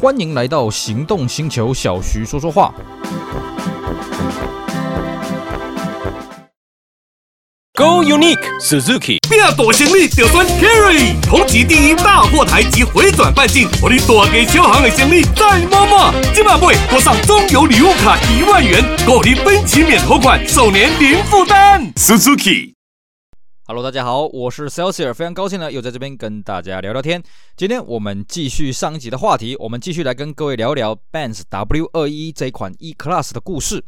欢迎来到行动星球，小徐说说话。Go Unique Suzuki，变大行李就选 Carry，同级第一大货台及回转半径，我的大给小行的行李再摸摸。今晚会多上中油礼物卡一万元，购你分期免头款，首年零负担。Suzuki。Hello，大家好，我是 Celsius，非常高兴呢，又在这边跟大家聊聊天。今天我们继续上一集的话题，我们继续来跟各位聊聊 Benz W 二一这一款 E-Class 的故事。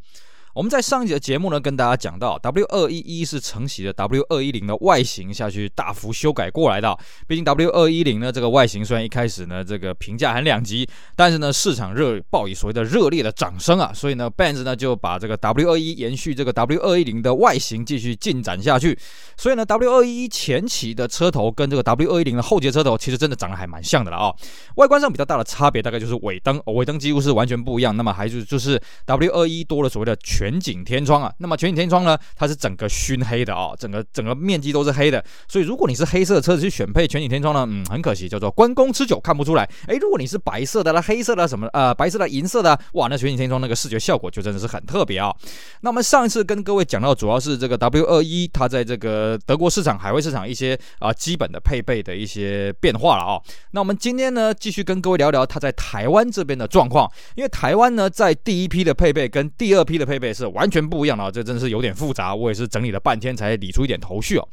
我们在上一集的节目呢，跟大家讲到，W 二一一是承袭的 W 二一零的外形下去大幅修改过来的。毕竟 W 二一零呢，这个外形虽然一开始呢，这个评价很两极，但是呢，市场热报以所谓的热烈的掌声啊，所以呢，Benz 呢就把这个 W 二一延续这个 W 二一零的外形继续进展下去。所以呢，W 二一一前期的车头跟这个 W 二一零的后节车头，其实真的长得还蛮像的了啊、外观上比较大的差别，大概就是尾灯，尾灯几乎是完全不一样。那么还是就是 W 二一多了所谓的全全景天窗啊，那么全景天窗呢，它是整个熏黑的啊、整个整个面积都是黑的，所以如果你是黑色的车子去选配全景天窗呢，嗯，很可惜，叫做关公吃酒看不出来。诶，如果你是白色的啦、黑色的什么？呃，白色的、银色的，哇，那全景天窗那个视觉效果就真的是很特别啊、那我们上一次跟各位讲到，主要是这个 W21，它在这个德国市场、海外市场一些啊、基本的配备的一些变化了啊、那我们今天呢，继续跟各位聊聊它在台湾这边的状况，因为台湾呢，在第一批的配备跟第二批的配备是完全不一样的，这真的是有点复杂，我也是整理了半天才理出一点头绪哦。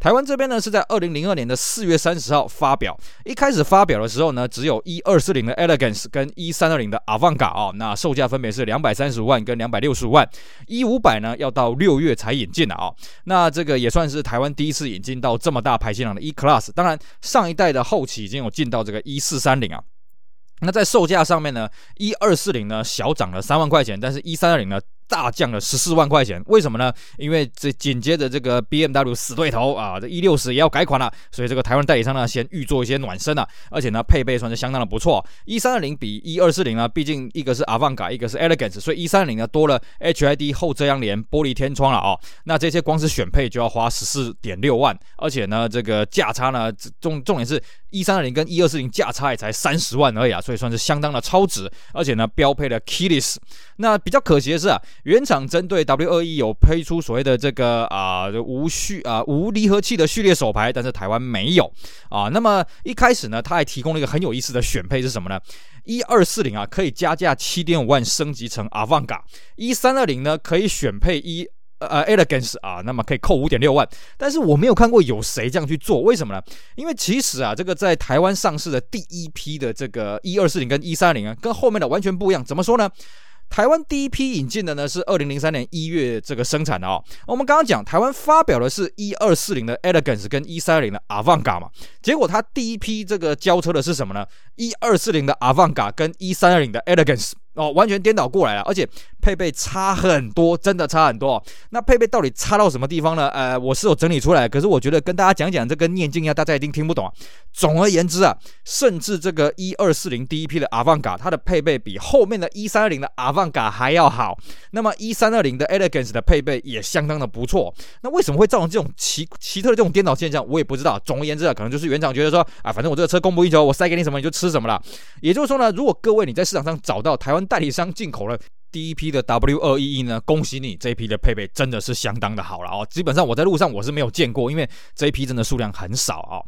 台湾这边呢是在二零零二年的四月三十号发表，一开始发表的时候呢，只有一二四零的 Elegance 跟一三二零的 Avantcar 啊，那售价分别是两百三十五万跟两百六十五万，一五百呢要到六月才引进的啊，那这个也算是台湾第一次引进到这么大排气量的 E Class，当然上一代的后期已经有进到这个一四三零啊。那在售价上面呢，一二四零呢小涨了三万块钱，但是一三二零呢大降了十四万块钱。为什么呢？因为这紧接着这个 BMW 死对头啊，这一六十也要改款了，所以这个台湾代理商呢先预做一些暖身啊，而且呢配备算是相当的不错。一三二零比一二四零呢，毕竟一个是 Avantga 一个是 Elegance，所以一三二零呢多了 HID 后遮阳帘、玻璃天窗了啊。那这些光是选配就要花十四点六万，而且呢这个价差呢重重点是。一三二零跟一二四零价差也才三十万而已啊，所以算是相当的超值，而且呢标配了 Keyless。那比较可惜的是啊，原厂针对 W 二一有推出所谓的这个啊、无序啊无离合器的序列手排，但是台湾没有啊。那么一开始呢，它还提供了一个很有意思的选配是什么呢？一二四零啊可以加价七点五万升级成 Avanga；一三二零呢可以选配一。呃，Elegance 啊，那么可以扣五点六万，但是我没有看过有谁这样去做，为什么呢？因为其实啊，这个在台湾上市的第一批的这个一二四零跟一三零啊，跟后面的完全不一样。怎么说呢？台湾第一批引进的呢是二零零三年一月这个生产的哦。我们刚刚讲台湾发表的是一二四零的 Elegance 跟一三二零的 Avantga 嘛，结果他第一批这个交车的是什么呢？一二四零的 Avantga 跟一三二零的 Elegance。哦，完全颠倒过来了，而且配备差很多，真的差很多哦。那配备到底差到什么地方呢？呃，我是有整理出来，可是我觉得跟大家讲讲这跟念经一样，大家一定听不懂啊。总而言之啊，甚至这个一二四零第一批的 Avanga，它的配备比后面的一三二零的 Avanga 还要好。那么一三二零的 Elegance 的配备也相当的不错。那为什么会造成这种奇奇特的这种颠倒现象？我也不知道。总而言之啊，可能就是原厂觉得说啊，反正我这个车供不应求，我塞给你什么你就吃什么了。也就是说呢，如果各位你在市场上找到台湾代理商进口了第一批的 W 二一一呢，恭喜你，这一批的配备真的是相当的好了哦。基本上我在路上我是没有见过，因为这一批真的数量很少啊、哦。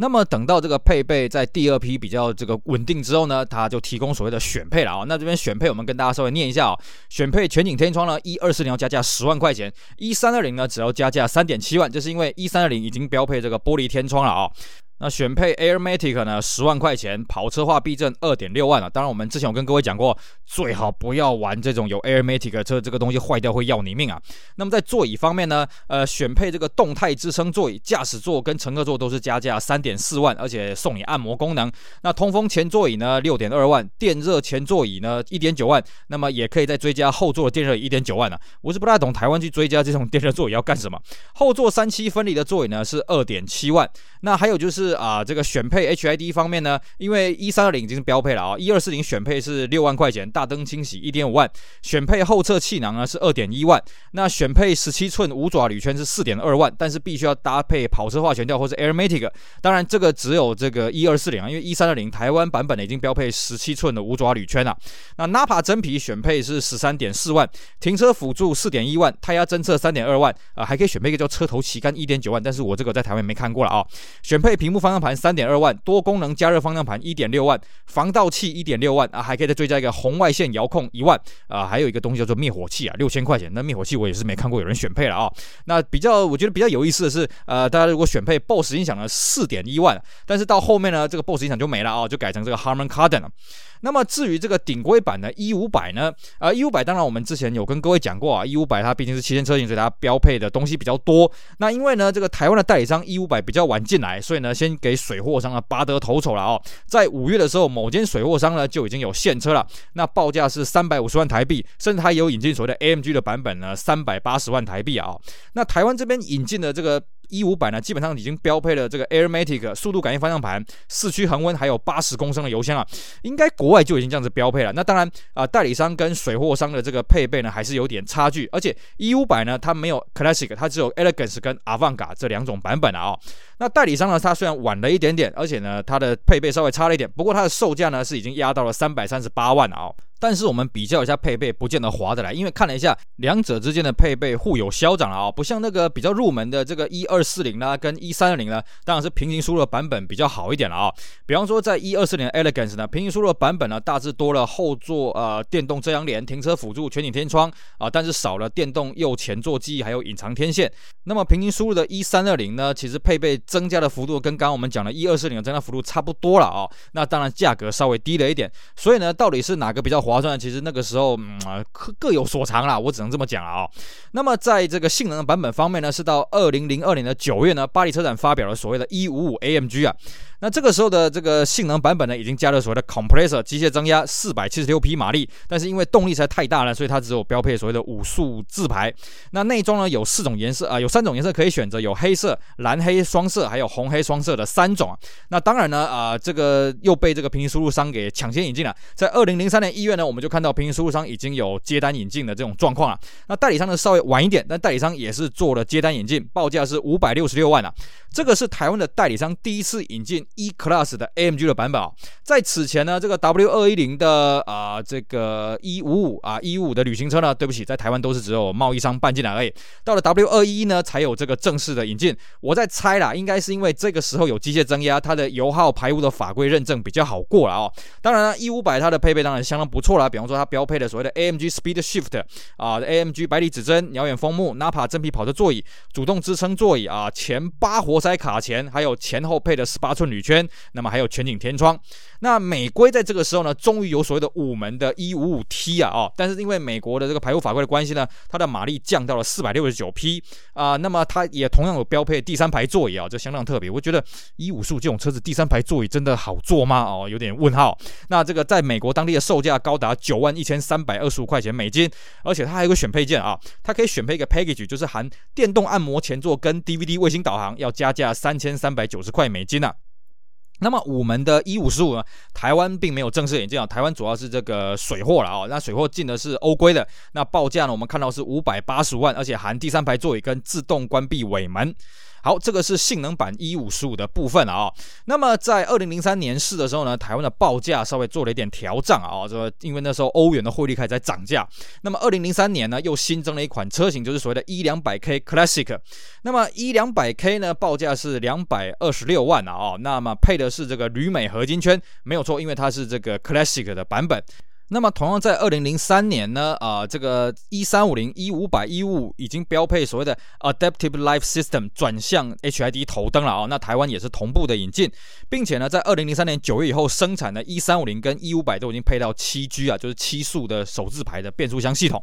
那么等到这个配备在第二批比较这个稳定之后呢，它就提供所谓的选配了啊、哦。那这边选配我们跟大家稍微念一下哦。选配全景天窗呢，一二四零要加价十万块钱，一三二零呢只要加价三点七万，就是因为一三二零已经标配这个玻璃天窗了啊、哦。那选配 Airmatic 呢，十万块钱，跑车化避震二点六万啊。当然，我们之前有跟各位讲过，最好不要玩这种有 Airmatic 车，这个东西坏掉会要你命啊。那么在座椅方面呢，呃，选配这个动态支撑座椅，驾驶座跟乘客座都是加价三点四万，而且送你按摩功能。那通风前座椅呢，六点二万，电热前座椅呢，一点九万。那么也可以再追加后座的电热一点九万啊。我是不太懂台湾去追加这种电热座椅要干什么。后座三七分离的座椅呢是二点七万。那还有就是。是啊，这个选配 HID 方面呢，因为一三二零已经是标配了啊，一二四零选配是六万块钱，大灯清洗一点五万，选配后侧气囊呢是二点一万，那选配十七寸五爪铝圈是四点二万，但是必须要搭配跑车化悬吊或者 Airmatic，当然这个只有这个一二四零啊，因为一三二零台湾版本的已经标配十七寸的五爪铝圈了。那 Napa 真皮选配是十三点四万，停车辅助四点一万，胎压侦测三点二万，啊，还可以选配一个叫车头旗杆一点九万，但是我这个在台湾没看过了啊。选配屏幕方向盘三点二万，多功能加热方向盘一点六万，防盗器一点六万啊，还可以再追加一个红外线遥控一万啊，还有一个东西叫做灭火器啊，六千块钱。那灭火器我也是没看过有人选配了啊。那比较我觉得比较有意思的是，呃，大家如果选配 BOSS 音响呢，四点一万，但是到后面呢，这个 BOSS 音响就没了啊，就改成这个 Harman Kardon 了。那么至于这个顶规版的 E 五百呢？啊，E 五百当然我们之前有跟各位讲过啊，E 五百它毕竟是旗舰车型，所以它标配的东西比较多。那因为呢，这个台湾的代理商 E 五百比较晚进来，所以呢，先给水货商啊拔得头筹了哦。在五月的时候，某间水货商呢就已经有现车了，那报价是三百五十万台币，甚至它也有引进所谓的 AMG 的版本呢，三百八十万台币啊。那台湾这边引进的这个。一五百呢，基本上已经标配了这个 Airmatic 速度感应方向盘、四驱恒温，还有八十公升的油箱啊，应该国外就已经这样子标配了。那当然啊、代理商跟水货商的这个配备呢，还是有点差距。而且一五百呢，它没有 Classic，它只有 Elegance 跟 Avanga 这两种版本啊、哦。那代理商呢，它虽然晚了一点点，而且呢，它的配备稍微差了一点，不过它的售价呢是已经压到了三百三十八万啊、哦。但是我们比较一下配备，不见得划得来，因为看了一下两者之间的配备互有消长了啊，不像那个比较入门的这个一二四零呢，跟一三二零呢，当然是平行输入的版本比较好一点了啊。比方说在一二四零 Elegance 呢，平行输入的版本呢，大致多了后座呃电动遮阳帘、停车辅助、全景天窗啊，但是少了电动右前座记忆还有隐藏天线。那么平行输入的一三二零呢，其实配备增加的幅度跟刚刚我们讲的一二四零的增加幅度差不多了啊。那当然价格稍微低了一点，所以呢，到底是哪个比较划算？其实那个时候，嗯啊，各各有所长啦，我只能这么讲啊、那么在这个性能的版本方面呢，是到二零零二年的九月呢，巴黎车展发表了所谓的一五五 AMG 啊。那这个时候的这个性能版本呢，已经加了所谓的 compressor 机械增压四百七十六匹马力，但是因为动力实在太大了，所以它只有标配所谓的五速自排。那内装呢，有四种颜色啊、有三种颜色可以选择，有黑色、蓝黑双色，还有红黑双色的三种。那当然呢，啊、呃，这个又被这个平行输入商给抢先引进了。在二零零三年一月呢，我们就看到平行输入商已经有接单引进的这种状况了。那代理商呢稍微晚一点，但代理商也是做了接单引进，报价是五百六十六万啊。这个是台湾的代理商第一次引进。E Class 的 AMG 的版本啊，在此前呢，这个 W 二一零的啊、这个一五五啊，一五五的旅行车呢，对不起，在台湾都是只有贸易商办进来而已。到了 W 二一呢，才有这个正式的引进。我在猜啦，应该是因为这个时候有机械增压，它的油耗排污的法规认证比较好过了哦。当然呢，一五百它的配备当然相当不错啦，比方说它标配的所谓的 AMG Speed Shift 啊，AMG 百里指针、鸟眼风幕、Nappa 真皮跑车座椅、主动支撑座椅啊，前八活塞卡钳，还有前后配的十八寸铝圈。那么还有全景天窗。那美规在这个时候呢，终于有所谓的五门的 E55T 啊，哦，但是因为美国的这个排污法规的关系呢，它的马力降到了四百六十九匹啊。那么它也同样有标配第三排座椅啊，这相当特别。我觉得 E55 这种车子第三排座椅真的好坐吗？哦，有点问号。那这个在美国当地的售价高达九万一千三百二十五块钱美金，而且它还有个选配件啊，它可以选配一个 package，就是含电动按摩前座跟 DVD 卫星导航，要加价三千三百九十块美金呢，啊。那么五门的 E 五十五呢，台湾并没有正式引进啊，台湾主要是这个水货了啊，那水货进的是欧规的，那报价呢，我们看到是五百八十万，而且含第三排座椅跟自动关闭尾门。好，这个是性能版 E 五十五的部分啊、那么在二零零三年试的时候呢，台湾的报价稍微做了一点调涨啊，这个因为那时候欧元的汇率开始在涨价。那么二零零三年呢，又新增了一款车型，就是所谓的 E 两百 K Classic。那么 E 两百 K 呢，报价是两百二十六万啊，那么配的是这个铝镁合金圈，没有错，因为它是这个 Classic 的版本。那么同样在二零零三年呢，啊、这个一三五零、一五百、一五五已经标配所谓的 Adaptive Life System 转向 HID 头灯了啊、哦。那台湾也是同步的引进，并且呢，在二零零三年九月以后生产的一三五零跟一五百都已经配到七 G 啊，就是七速的手自排的变速箱系统。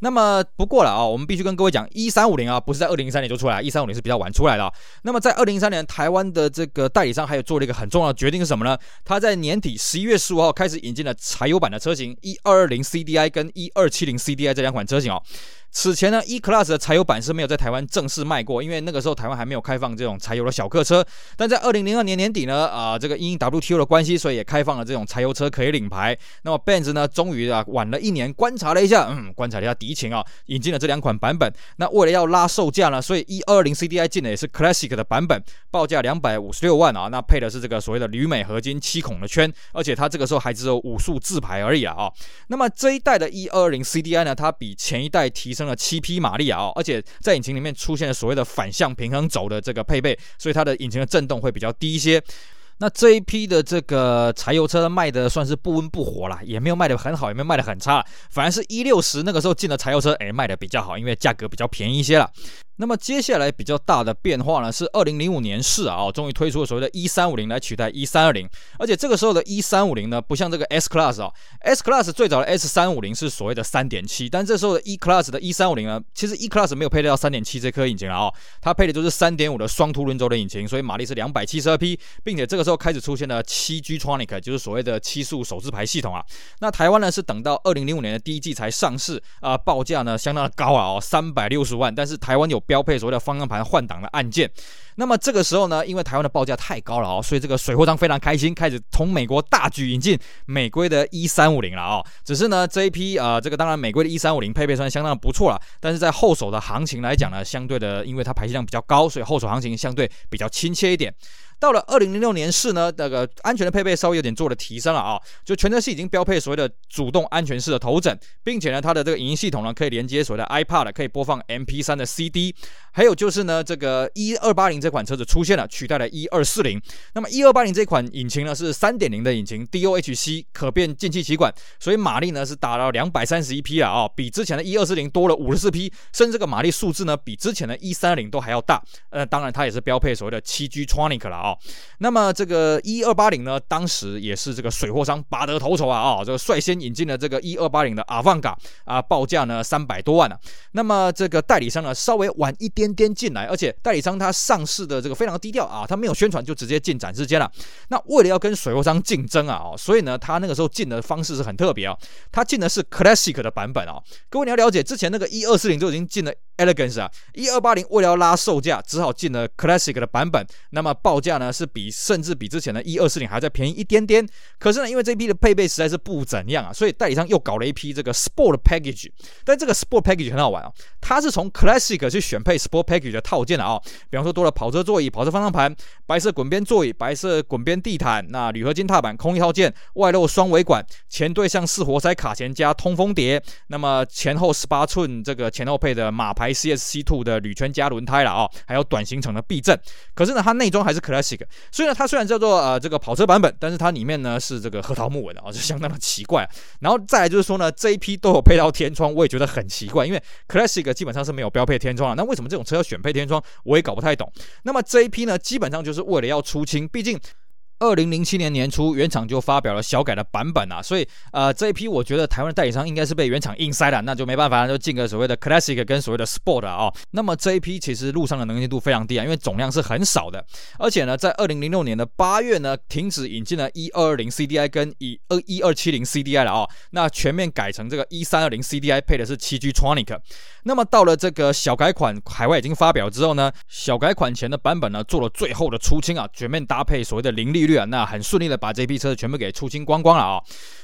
那么不过了啊，我们必须跟各位讲，一三五零啊，不是在二零零三年就出来，一三五零是比较晚出来的。那么在二零零三年，台湾的这个代理商还有做了一个很重要的决定是什么呢？他在年底十一月十五号开始引进了柴油版的车型，一二二零 CDI 跟一二七零 CDI 这两款车型哦。此前呢，E Class 的柴油版是没有在台湾正式卖过，因为那个时候台湾还没有开放这种柴油的小客车。但在二零零二年年底呢，啊、这个因 WTO 的关系，所以也开放了这种柴油车可以领牌。那么 Benz 呢，终于啊晚了一年，观察了一下，嗯，观察了一下敌情啊，引进了这两款版本。那为了要拉售价呢，所以 E 二零 CDI 进的也是 Classic 的版本，报价两百五十六万啊，那配的是这个所谓的铝镁合金七孔的圈，而且它这个时候还只有五速自排而已啊。那么这一代的 E 二二零 CDI 呢，它比前一代提升了七匹马力啊，而且在引擎里面出现了所谓的反向平衡轴的这个配备，所以它的引擎的震动会比较低一些。那这一批的这个柴油车卖的算是不温不火啦，也没有卖的很好，也没有卖的很差，反而是一六十那个时候进的柴油车，哎，卖的比较好，因为价格比较便宜一些了。那么接下来比较大的变化呢，是二零零五年式啊，终于推出了所谓的 E 三五零来取代 E 三二零，而且这个时候的 E 三五零呢，不像这个 S Class 啊，S Class 最早的 S 三五零是所谓的三点七，但这时候的 E Class 的 E 三五零呢，其实 E Class 没有配到三点七这颗引擎啊，它配的就是三点五的双凸轮轴的引擎，所以马力是两百七十二匹，并且这个时候开始出现了七 G Tronic，就是所谓的七速手自排系统啊。那台湾呢是等到二零零五年的第一季才上市啊，报价呢相当的高啊，哦，三百六十万，但是台湾有标配所谓的方向盘换挡的按键，那么这个时候呢，因为台湾的报价太高了哦，所以这个水货商非常开心，开始从美国大举引进美规的 E 三五零了哦。只是呢，这一批呃，这个当然美规的 E 三五零配备算相当不错了，但是在后手的行情来讲呢，相对的，因为它排气量比较高，所以后手行情相对比较亲切一点。到了二零零六年式呢，那个安全的配备稍微有点做了提升了啊，就全车系已经标配所谓的主动安全式的头枕，并且呢，它的这个影音系统呢可以连接所谓的 iPad，可以播放 MP3 的 CD，还有就是呢，这个一二八零这这款车子出现了，取代了 E 二四零。那么 E 二八零这款引擎呢是三点零的引擎，DOHC 可变进气歧管，所以马力呢是达到两百三十一匹了啊，比之前的 E 二四零多了五十四匹，甚至这个马力数字呢比之前的 E 三二零都还要大。呃，当然它也是标配所谓的七 G Tronic 了啊。那么这个 E 二八零呢，当时也是这个水货商拔得头筹啊啊、哦，这个率先引进了这个 E 二八零的 Avanca 啊，报价呢三百多万呢、啊。那么这个代理商呢稍微晚一点点进来，而且代理商他上市是的这个非常低调啊，他没有宣传就直接进展示间了。那为了要跟水货商竞争啊，哦所以呢他那个时候进的方式是很特别啊，他进的是 Classic 的版本啊。各位你要了解，之前那个一二四零就已经进了。Elegance 啊一二八零为了要拉售价，只好进了 Classic 的版本。那么报价呢是比甚至比之前的一二四零还要再便宜一点点。可是呢，因为这批的配备实在是不怎样啊，所以代理商又搞了一批这个 Sport Package。但这个 Sport Package 很好玩啊，它是从 Classic 去选配 Sport Package 的套件的啊。比方说多了跑车座椅、跑车方向盘、白色滚边座椅、白色滚边地毯、那铝合金踏板、空翼套件、外露双尾管、前对向四活塞卡钳加通风碟。那么前后十八寸这个前后配的马牌。A C S C Two 的铝圈加轮胎了啊、还有短行程的避震，可是呢，它内装还是 Classic，所以呢，它虽然叫做呃这个跑车版本，但是它里面呢是这个核桃木纹的啊，就相当的奇怪。然后再来就是说呢，这一批都有配到天窗，我也觉得很奇怪，因为 Classic 基本上是没有标配天窗的，那为什么这种车要选配天窗，我也搞不太懂。那么这一批呢，基本上就是为了要出清，毕竟。二零零七年年初，原厂就发表了小改的版本啊，所以呃这一批我觉得台湾的代理商应该是被原厂硬塞了，那就没办法，就进个所谓的 Classic 跟所谓的 Sport 啊、那么这一批其实路上的能见度非常低啊，因为总量是很少的，而且呢，在二零零六年的八月呢，停止引进了 E 二二零 CDI 跟 E 二一二七零 CDI 了啊、那全面改成这个 E 三二零 CDI 配的是七 G Tronic。那么到了这个小改款海外已经发表之后呢，小改款前的版本呢做了最后的出清啊，全面搭配所谓的零利啊，那很顺利的把这批车子全部给出清光光了啊、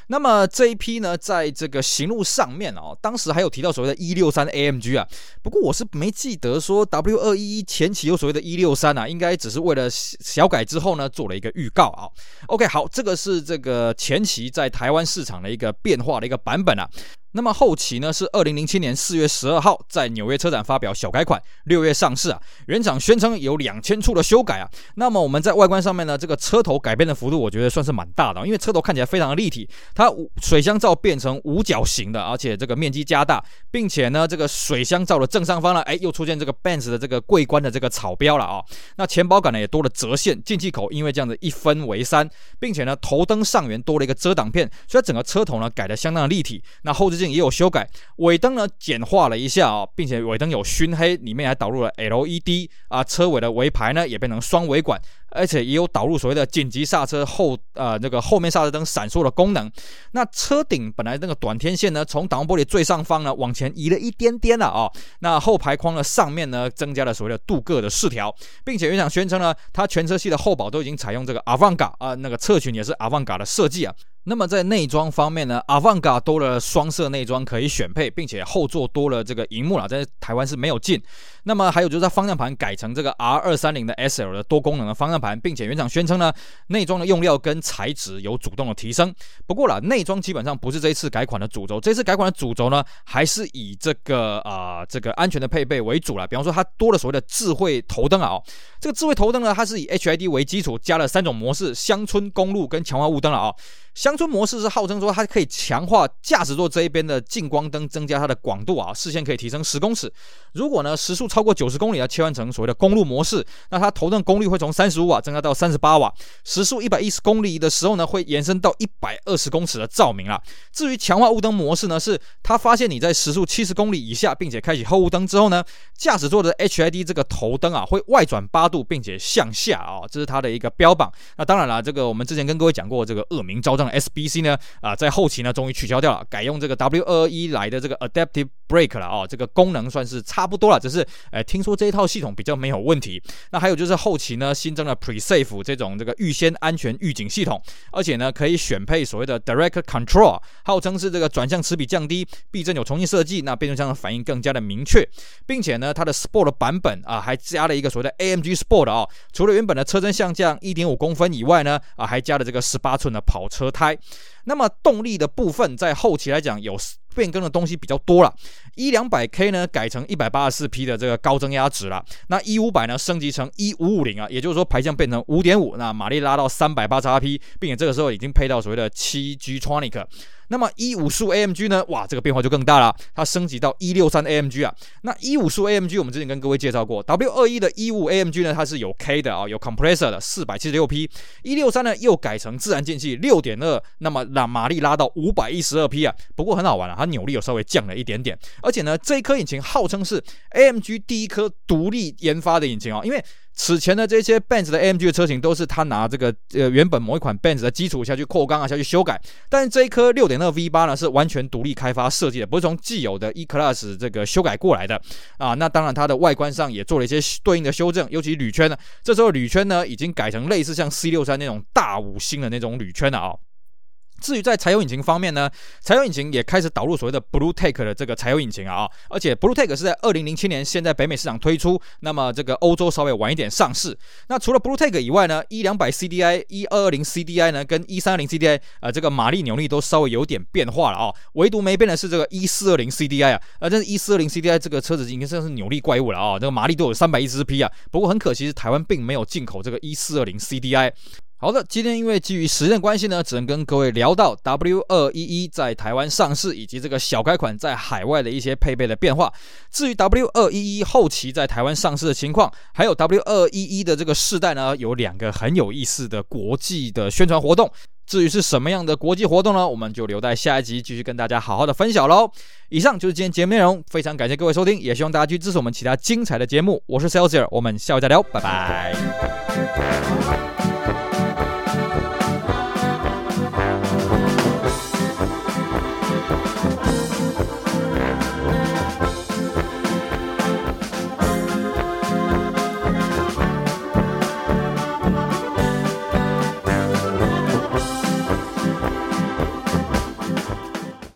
那么这一批呢，在这个行路上面哦，当时还有提到所谓的一六三 AMG 啊，不过我是没记得说 W 二一一前期有所谓的一六三啊，应该只是为了小改之后呢做了一个预告啊。OK，好，这个是这个前期在台湾市场的一个变化的一个版本啊。那么后期呢，是二零零七年四月十二号在纽约车展发表小改款，六月上市啊。原厂宣称有两千处的修改啊。那么我们在外观上面呢，这个车头改变的幅度，我觉得算是蛮大的，因为车头看起来非常的立体，它水箱罩变成五角形的，而且这个面积加大，并且呢，这个水箱罩的正上方呢，哎，又出现这个 Benz 的这个桂冠的这个草标了啊。那前保杆呢也多了折线，进气口因为这样子一分为三，并且呢，头灯上缘多了一个遮挡片，所以整个车头呢改的相当的立体。那后置也有修改，尾灯呢简化了一下啊、哦，并且尾灯有熏黑，里面还导入了 LED 啊，车尾的尾排呢也变成双尾管。而且也有导入所谓的紧急刹车后，呃，那个后面刹车灯闪烁的功能。那车顶本来那个短天线呢，从挡风玻璃最上方呢往前移了一点点了啊、那后排框的上面呢，增加了所谓的镀铬的饰条，并且原厂宣称呢，它全车系的后保都已经采用这个 Avanca 啊，那个侧裙也是 Avanca 的设计啊。那么在内装方面呢，Avanca 多了双色内装可以选配，并且后座多了这个荧幕了，在台湾是没有进。那么还有就是它方向盘改成这个 R 二三零的 SL 的多功能的方向盘，并且原厂宣称呢，内装的用料跟材质有主动的提升。不过啦，内装基本上不是这一次改款的主轴，这次改款的主轴呢，还是以这个啊、这个安全的配备为主了。比方说它多了所谓的智慧头灯啊、这个智慧头灯呢，它是以 HID 为基础，加了三种模式：乡村、公路跟强化雾灯了啊、哦。乡村模式是号称说它可以强化驾驶座这一边的近光灯，增加它的广度啊，视线可以提升十公尺。如果呢时速超过九十公里，要切换成所谓的公路模式，那它头灯功率会从三十五瓦增加到三十八瓦，时速一百一十公里的时候呢，会延伸到一百二十公尺的照明了。至于强化雾灯模式呢，是它发现你在时速七十公里以下，并且开启后雾灯之后呢，驾驶座的 HID 这个头灯啊会外转八度，并且向下啊，这是它的一个标榜。那当然了，这个我们之前跟各位讲过，这个恶名昭彰的。SBC 呢啊，在后期呢，终于取消掉了，改用这个 W221 来的这个 Adaptive Brake 了哦，这个功能算是差不多了，只是哎，听说这一套系统比较没有问题。那还有就是后期呢，新增了 Pre-Safe 这种这个预先安全预警系统，而且呢，可以选配所谓的 Direct Control，号称是这个转向齿比降低，避震有重新设计，那变速箱的反应更加的明确，并且呢，它的 Sport 版本啊，还加了一个所谓的 AMG Sport 啊，除了原本的车身下降一点五公分以外呢，啊，还加了这个十八寸的跑车胎。那么动力的部分，在后期来讲有变更的东西比较多了。一两百 K 呢改成一百八十四 p 的这个高增压值了。那一五百呢升级成一五五零啊，也就是说排量变成五点五，那马力拉到三百八十二 p，，并且这个时候已经配到所谓的七 G Tronic。那么一五速 AMG 呢？哇，这个变化就更大了，它升级到一六三 AMG 啊。那一五速 AMG 我们之前跟各位介绍过，W 二一的一五 AMG 呢，它是有 K 的啊，有 compressor 的，四百七十六匹。一六三呢又改成自然进气，六点二，那么让马力拉到五百一十二匹啊。不过很好玩啊，它扭力有稍微降了一点点，而且呢，这一颗引擎号称是 AMG 第一颗独立研发的引擎啊，因为。此前的这些 Benz 的 AMG 的车型都是他拿这个呃原本某一款 Benz 的基础下去扩缸啊，下去修改，但是这一颗6.2 V8 呢是完全独立开发设计的，不是从既有的 E-Class 这个修改过来的啊。那当然它的外观上也做了一些对应的修正，尤其铝圈呢，这时候铝圈呢已经改成类似像 C63 那种大五星的那种铝圈了啊。至于在柴油引擎方面呢，柴油引擎也开始导入所谓的 BlueTEC 的这个柴油引擎啊，而且 BlueTEC 是在二零零七年先在北美市场推出，那么这个欧洲稍微晚一点上市。那除了 BlueTEC 以外呢一两百 CDI、一二二零 CDI 呢，跟一三二零 CDI 呃，这个马力扭力都稍微有点变化了啊，唯独没变的是这个一四二零 CDI 啊，呃，但是 E 四二零 CDI 这个车子已经算是扭力怪物了啊，这个马力都有三百一十匹啊，不过很可惜是台湾并没有进口这个一四二零 CDI。好的，今天因为基于时间关系呢，只能跟各位聊到 W 二一一在台湾上市以及这个小改款在海外的一些配备的变化。至于 W 二一一后期在台湾上市的情况，还有 W 二一一的这个世代呢，有两个很有意思的国际的宣传活动。至于是什么样的国际活动呢？我们就留在下一集继续跟大家好好的分享喽。以上就是今天节目内容，非常感谢各位收听，也希望大家去支持我们其他精彩的节目。我是 Celsius，我们下回再聊，拜拜。